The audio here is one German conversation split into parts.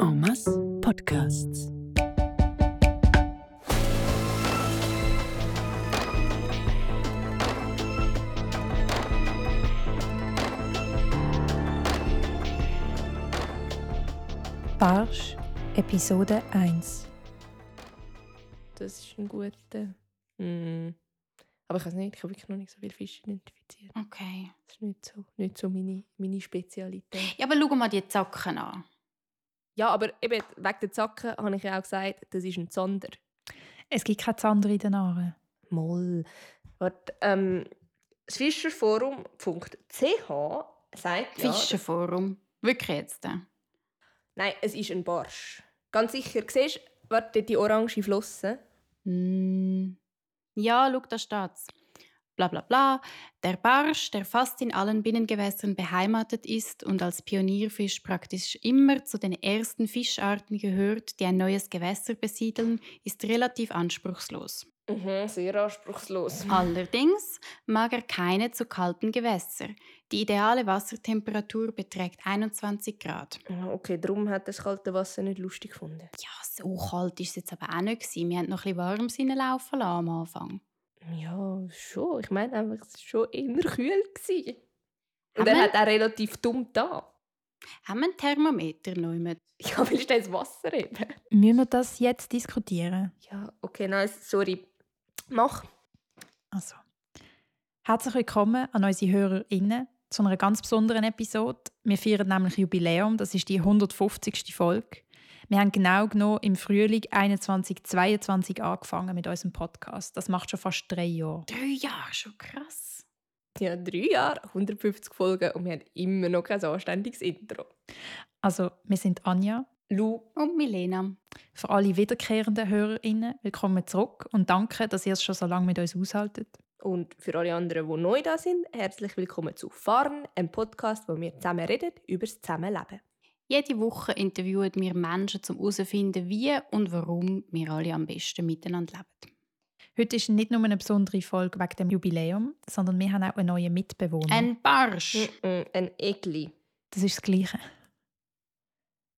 En masse Podcasts. Barsch, Episode 1. Das ist ein guter. Mm. Aber ich weiß nicht, ich habe wirklich noch nicht so viel Fisch identifiziert. Okay. Das ist nicht so, nicht so meine, meine Spezialität. Ja, aber schau mal die Zacken an. Ja, aber eben wegen der Zacken habe ich ja auch gesagt, das ist ein Zander. Es gibt keine Zander in den Aare. Moll. Warte, ähm, das Fischerforum.ch sagt ja... Fischenforum. Wirklich jetzt? äh? Nein, es ist ein Barsch. Ganz sicher. Siehst du, warte, die orange Flosse? Mm. Ja, schau, da steht's. Bla bla bla. Der Barsch, der fast in allen Binnengewässern beheimatet ist und als Pionierfisch praktisch immer zu den ersten Fischarten gehört, die ein neues Gewässer besiedeln, ist relativ anspruchslos. Mhm, sehr anspruchslos. Allerdings mag er keine zu kalten Gewässer. Die ideale Wassertemperatur beträgt 21 Grad. Ah, Okay, darum hat das kalte Wasser nicht lustig gefunden. Ja, so kalt ist es jetzt aber auch nicht. gewesen. Wir haben noch ein bisschen warm laufen lassen am Anfang. Ja, schon. Ich meine einfach, es war schon immer kühl. Gewesen. Und Haben er hat auch relativ dumm da. Haben wir ein Thermometer noch mit? Ja, weil ist das Wasser eben. Müssen wir das jetzt diskutieren? Ja, okay, nice. Sorry. Mach. Also. Herzlich willkommen an unsere HörerInnen zu einer ganz besonderen Episode. Wir feiern nämlich Jubiläum, das ist die 150. Folge. Wir haben genau genommen im Frühling 2022 angefangen mit unserem Podcast. Das macht schon fast drei Jahre. Drei Jahre, schon krass. Ja, drei Jahre, 150 Folgen und wir haben immer noch kein anständiges Intro. Also, wir sind Anja. Lu, Und Milena. Für alle wiederkehrenden HörerInnen, willkommen zurück und danke, dass ihr es schon so lange mit uns aushaltet. und für alle anderen, die neu da sind, herzlich willkommen zu Fahren, einem Podcast, wo wir zusammen reden über das Zusammenleben. Jede Woche interviewen wir Menschen, um herauszufinden, wie und warum wir alle am besten miteinander leben. Heute ist nicht nur eine besondere Folge wegen dem Jubiläum, sondern wir haben auch einen neuen Mitbewohner. Ein Barsch. Ein Egli. Das ist das Gleiche.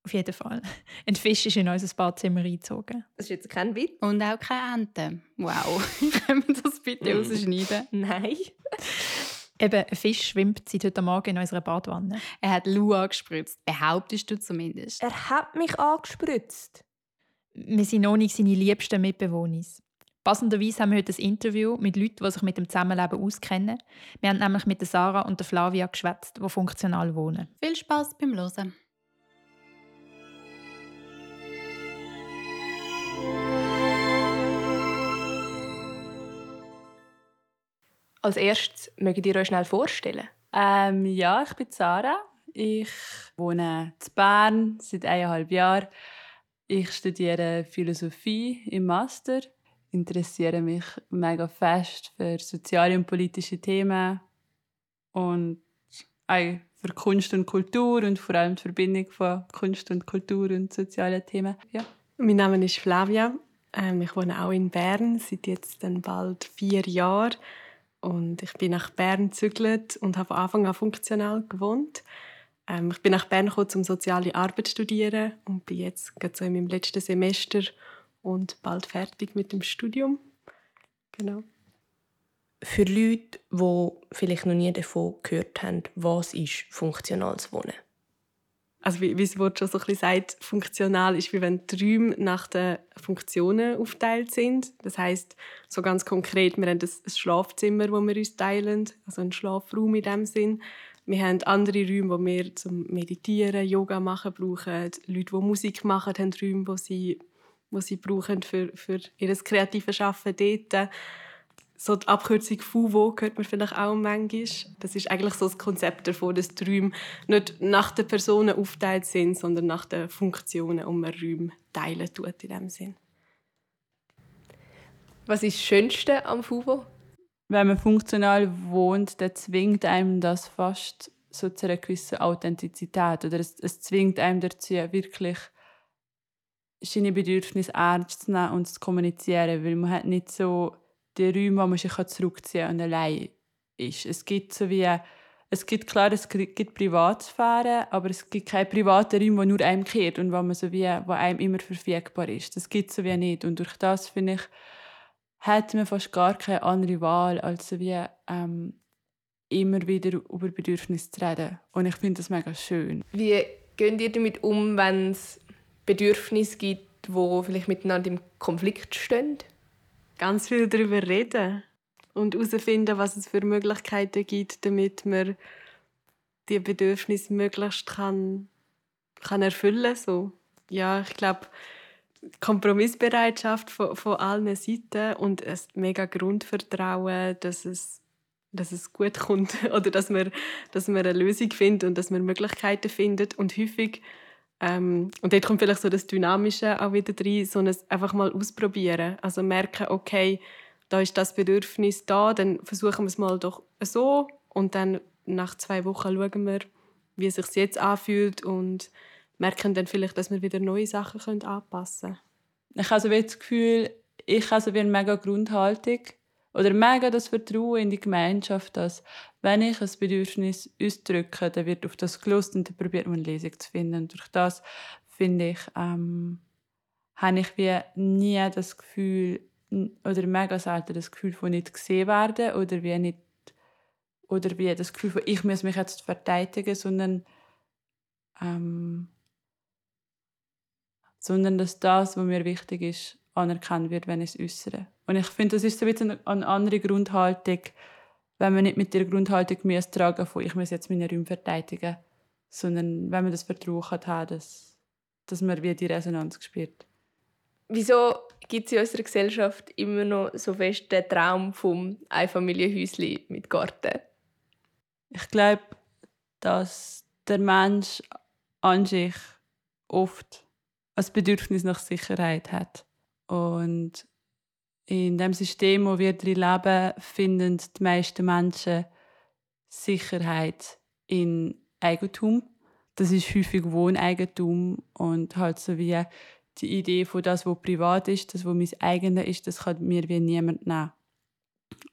Auf jeden Fall. Ein Fisch ist in unser Badzimmer eingezogen. Das ist jetzt kein Witz. Und auch keine Ente. Wow. Können wir das bitte rausschneiden? Nein. Eben, ein Fisch schwimmt seit heute Morgen in unserer Badwanne. Er hat Lou angespritzt. Behauptest du zumindest. Er hat mich angespritzt. Wir sind noch nicht seine liebsten Mitbewohner. Passenderweise haben wir heute ein Interview mit Leuten, die sich mit dem Zusammenleben auskennen. Wir haben nämlich mit der Sarah und der Flavia geschwätzt, die funktional wohnen. Viel Spaß beim Hören. Als erstes mögt ihr euch schnell vorstellen. Ähm, ja, ich bin Sarah. Ich wohne in Bern seit eineinhalb Jahren. Ich studiere Philosophie im Master, interessiere mich mega fest für soziale und politische Themen und auch für Kunst und Kultur und vor allem die Verbindung von Kunst und Kultur und sozialen Themen. Ja. Mein Name ist Flavia. Ähm, ich wohne auch in Bern seit jetzt dann bald vier Jahren. Und ich bin nach Bern gezügelt und habe von Anfang an funktional gewohnt. Ähm, ich bin nach Bern gekommen, um soziale Arbeit zu studieren und bin jetzt gerade so in meinem letzten Semester und bald fertig mit dem Studium. Genau. Für Leute, die vielleicht noch nie davon gehört haben, was ist funktionales Wohnen? Also wie, wie das Wort schon so ein bisschen sagt, funktional ist, wie wenn die Räume nach den Funktionen aufteilt sind. Das heißt so ganz konkret, wir haben ein ein Schlafzimmer, wo wir uns teilen, also einen Schlafraum in dem Sinn. Wir haben andere Räume, wo wir zum Meditieren, Yoga machen brauchen. Leute, die Musik machen, haben Räume, wo sie, wo sie brauchen für, für ihr kreatives Arbeiten dort. So die Abkürzung FUVO hört man vielleicht auch manchmal. Das ist eigentlich so das Konzept davon, dass die Räume nicht nach den Personen aufgeteilt sind, sondern nach den Funktionen, um man Räume teilen tut in dem Sinn. Was ist das Schönste am FUVO? Wenn man funktional wohnt, dann zwingt einem das fast so zu einer gewissen Authentizität. Oder es, es zwingt einem dazu, wirklich seine Bedürfnisse ernst zu nehmen und zu kommunizieren. Weil man hat nicht so die Räume, wo man sich zurückziehen kann und allein ist. Es gibt so wie es gibt klar, es gibt Privatsphäre, aber es gibt keinen privaten Raum, der nur einem kehrt und wo, man so wie, wo einem immer verfügbar ist. Das gibt es so wie nicht. Und durch das, finde ich, hat man fast gar keine andere Wahl, als so wie ähm, immer wieder über Bedürfnisse zu reden. Und ich finde das mega schön. Wie geht ihr damit um, wenn es Bedürfnisse gibt, die vielleicht miteinander im Konflikt stehen? Ganz viel darüber reden und herausfinden, was es für Möglichkeiten gibt, damit man die Bedürfnisse möglichst kann, kann erfüllen so. Ja, ich glaube, Kompromissbereitschaft von, von allen Seiten und ein mega Grundvertrauen, dass es, dass es gut kommt oder dass man, dass man eine Lösung findet und dass man Möglichkeiten findet und häufig ähm, und dort kommt vielleicht so das Dynamische auch wieder rein, so ein einfach mal ausprobieren, also merken, okay, da ist das Bedürfnis da, dann versuchen wir es mal doch so. Und dann nach zwei Wochen schauen wir, wie es sich jetzt anfühlt und merken dann vielleicht, dass wir wieder neue Sachen anpassen können. Ich habe so das Gefühl, ich habe so wie eine mega Grundhaltung oder mega das Vertrauen in die Gemeinschaft, dass wenn ich ein Bedürfnis ausdrücke, dann wird auf das gelost und dann probiert man eine Lösung zu finden. Und durch das finde ich, ähm, habe ich wie nie das Gefühl, oder mega selten das Gefühl von nicht gesehen werden oder wie nicht oder wie das Gefühl von ich muss mich jetzt verteidigen, sondern ähm, sondern dass das, was mir wichtig ist, anerkannt wird, wenn ich es äußere. Und ich finde, das ist so ein eine andere Grundhaltung, wenn man nicht mit der Grundhaltung muss tragen von ich muss jetzt meine Räume verteidigen, sondern wenn man das Vertrauen hat, dass, dass man wie die Resonanz spürt. Wieso gibt es in unserer Gesellschaft immer noch so fest den Traum vom Einfamilienhäuschen mit Garten? Ich glaube, dass der Mensch an sich oft ein Bedürfnis nach Sicherheit hat. Und in dem System, wo wir drin leben, finden die meisten Menschen Sicherheit in Eigentum. Das ist häufig Wohneigentum und halt so wie die Idee von das, was privat ist, das, was mein eigenes ist, das kann mir wie niemand nehmen.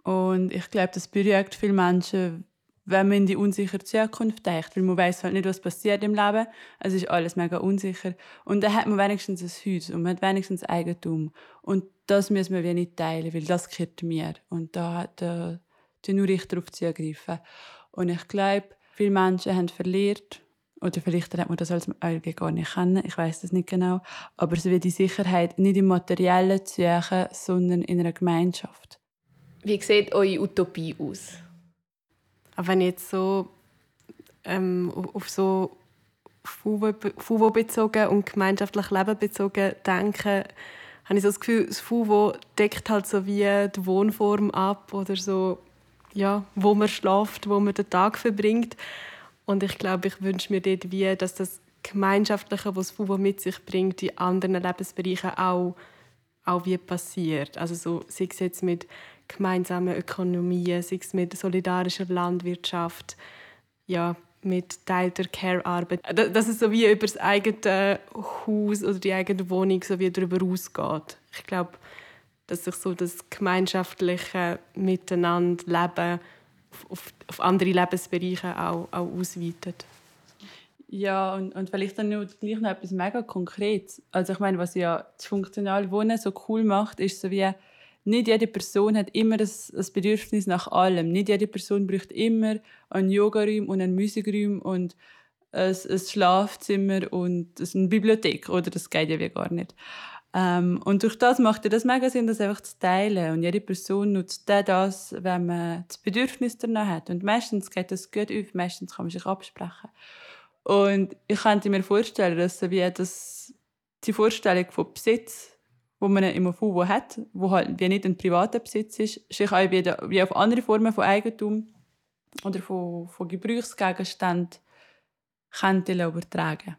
Und ich glaube, das berührt viele Menschen, wenn man in die unsichere Zukunft denkt, weil man weiß halt nicht, was passiert im Leben. Es ist alles mega unsicher. Und dann hat man wenigstens ein Haus und man hat wenigstens Eigentum. Und das müssen wir wie nicht teilen, weil das gehört mir. Und da hat da, nur ich darauf zugreifen. Und ich glaube, viele Menschen haben verliert oder vielleicht hat man das als Alge gar nicht kennen, ich weiß das nicht genau. Aber es wird die Sicherheit nicht im Materiellen suchen, sondern in einer Gemeinschaft. Wie sieht eure Utopie aus? Aber wenn ich jetzt so ähm, auf so FUVO bezogen und gemeinschaftlich Leben bezogen denke, habe ich so das Gefühl, das FUVO deckt halt so wie die Wohnform ab oder so, ja, wo man schläft, wo man den Tag verbringt. Und ich glaube, ich wünsche mir dort wie, dass das Gemeinschaftliche, was FUBO mit sich bringt, in anderen Lebensbereichen auch, auch wie passiert. Also so, sei es jetzt mit gemeinsamen Ökonomien, sei es mit solidarischer Landwirtschaft, ja, mit teilter Care-Arbeit. Dass es so wie über das eigene Haus oder die eigene Wohnung so wie darüber ausgeht. Ich glaube, dass sich so das gemeinschaftliche Miteinander leben auf, auf andere Lebensbereiche auch, auch ausweitet. Ja, und, und vielleicht dann noch, gleich noch etwas mega Konkretes. Also ich meine, was ja das funktionale Wohnen so cool macht, ist so wie, nicht jede Person hat immer das, das Bedürfnis nach allem. Nicht jede Person braucht immer einen Yoga-Raum und einen Musikraum und ein, ein Schlafzimmer und eine Bibliothek. Oder das geht ja wie gar nicht. Ähm, und durch das macht es das mega Sinn, das einfach zu teilen. Und jede Person nutzt das, wenn man das Bedürfnis danach hat. Und meistens geht das gut auf, meistens kann man sich absprechen. Und ich könnte mir vorstellen, dass so wie das, die Vorstellung von Besitz, wo man im FUVO hat, wo halt wie nicht ein privater Besitz ist, sich auch wie, wie auf andere Formen von Eigentum oder von, von Gebrauchsgegenständen könnte übertragen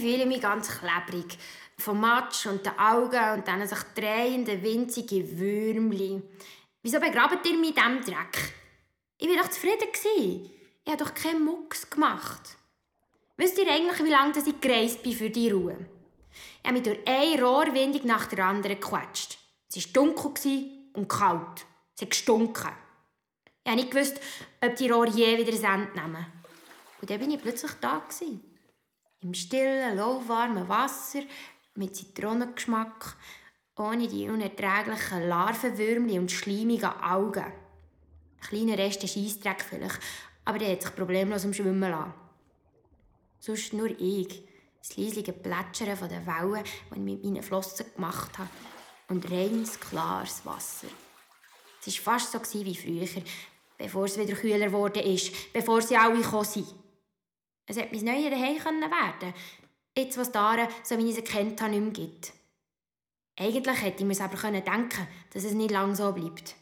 fühle mich ganz klebrig. Vom Matsch und den Augen und dann sich drehenden, winzigen Würmli. Wieso begrabt ihr mich in diesem Dreck? Ich war doch zufrieden. Ich habe doch keinen Mucks gemacht. Wisst ihr eigentlich, wie lange ich gereist bin für die Ruhe? Ich habe mich durch eine Rohrwindung nach der anderen gequetscht. Es war dunkel und kalt. Es hat gestunken. Ich habe nicht ob die Rohre je wieder ein Ende nehmen. Und dann bin ich plötzlich da. Im stillen, lauwarmen Wasser, mit Zitronengeschmack, ohne die unerträglichen Larvenwürmchen und schleimigen Augen. Ein kleiner Rest Scheissdreck vielleicht, aber der hat sich problemlos im Schwimmen lassen. Sonst nur ich, das leislige Plätschern den Wellen, die ich mit meinen Flossen gemacht habe, und reines, klares Wasser. Es war fast so wie früher, bevor es wieder kühler wurde ist, bevor sie alle gekommen sind. Es hätte mein neues Daheim werden Jetzt, was Dara, so wie ich sie kennt habe, nicht mehr gibt. Eigentlich hätte ich mir aber denken dass es nicht lange so bleibt.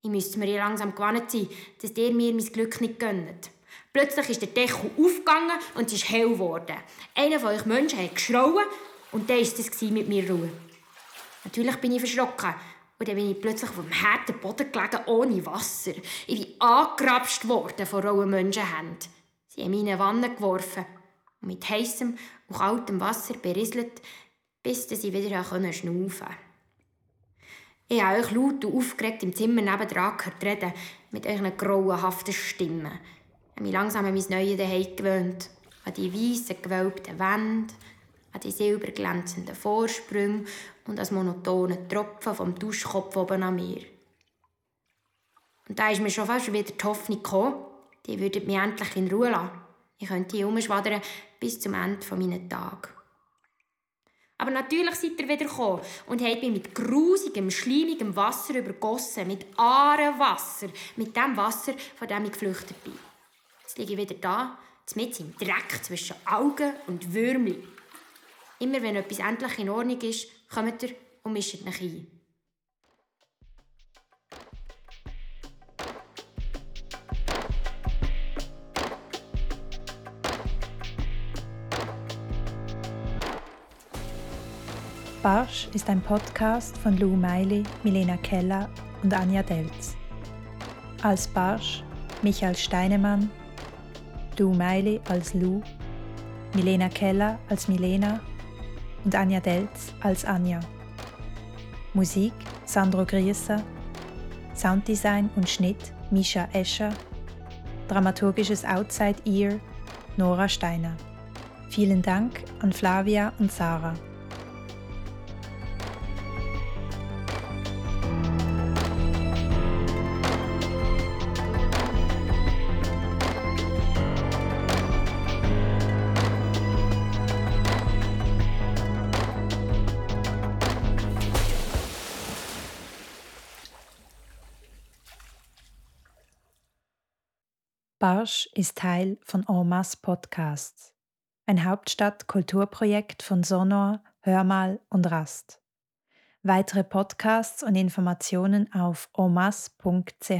Ich müsste mir langsam gewandt sein, dass ihr mir mein Glück nicht gönnt. Plötzlich ist der Deckel aufgegangen und es ist hell geworden. Einer von euch Menschen hat geschrauen und dann war es mit mir Ruhe. Natürlich bin ich verschrocken und dann bin ich plötzlich auf dem harten Boden gelegen, ohne Wasser. Ich bin angerapscht worden von rauen Menschenhänden. Sie haben meine Wanne geworfen und mit heißem und kaltem Wasser berieselt, bis sie wieder schnaufen konnten. Ich habe euch laut und aufgeregt im Zimmer nebendran gehört reden, mit euren grauenhaften Stimmen. Ich habe mich langsam an mein neues Zuhause gewöhnt. An die weißen, gewölbten Wände, an die silberglänzenden Vorsprünge und das monotone Tropfen vom Duschkopf oben an mir. Und da ist mir schon fast wieder die Hoffnung gekommen, die würden mich endlich in Ruhe lassen. Ich könnte hier umschwadern bis zum Ende meiner Tage. Aber natürlich seid ihr wieder gekommen und habt mich mit grusigem, schleimigem Wasser übergossen, mit Wasser, mit dem Wasser, von dem ich geflüchtet bin. Jetzt liege ich wieder da, mit im Dreck zwischen Augen und Würmli. Immer wenn etwas endlich in Ordnung ist, kommt ihr und mischt euch ein. Barsch ist ein Podcast von Lou Meili, Milena Keller und Anja Delz. Als Barsch Michael Steinemann, Lou Meili als Lou, Milena Keller als Milena und Anja Delz als Anja. Musik Sandro Grieser, Sounddesign und Schnitt Misha Escher, dramaturgisches Outside Ear Nora Steiner. Vielen Dank an Flavia und Sarah. Barsch ist Teil von Ormas Podcasts, ein Hauptstadt-Kulturprojekt von Sonor, Hörmal und Rast. Weitere Podcasts und Informationen auf omas.ch.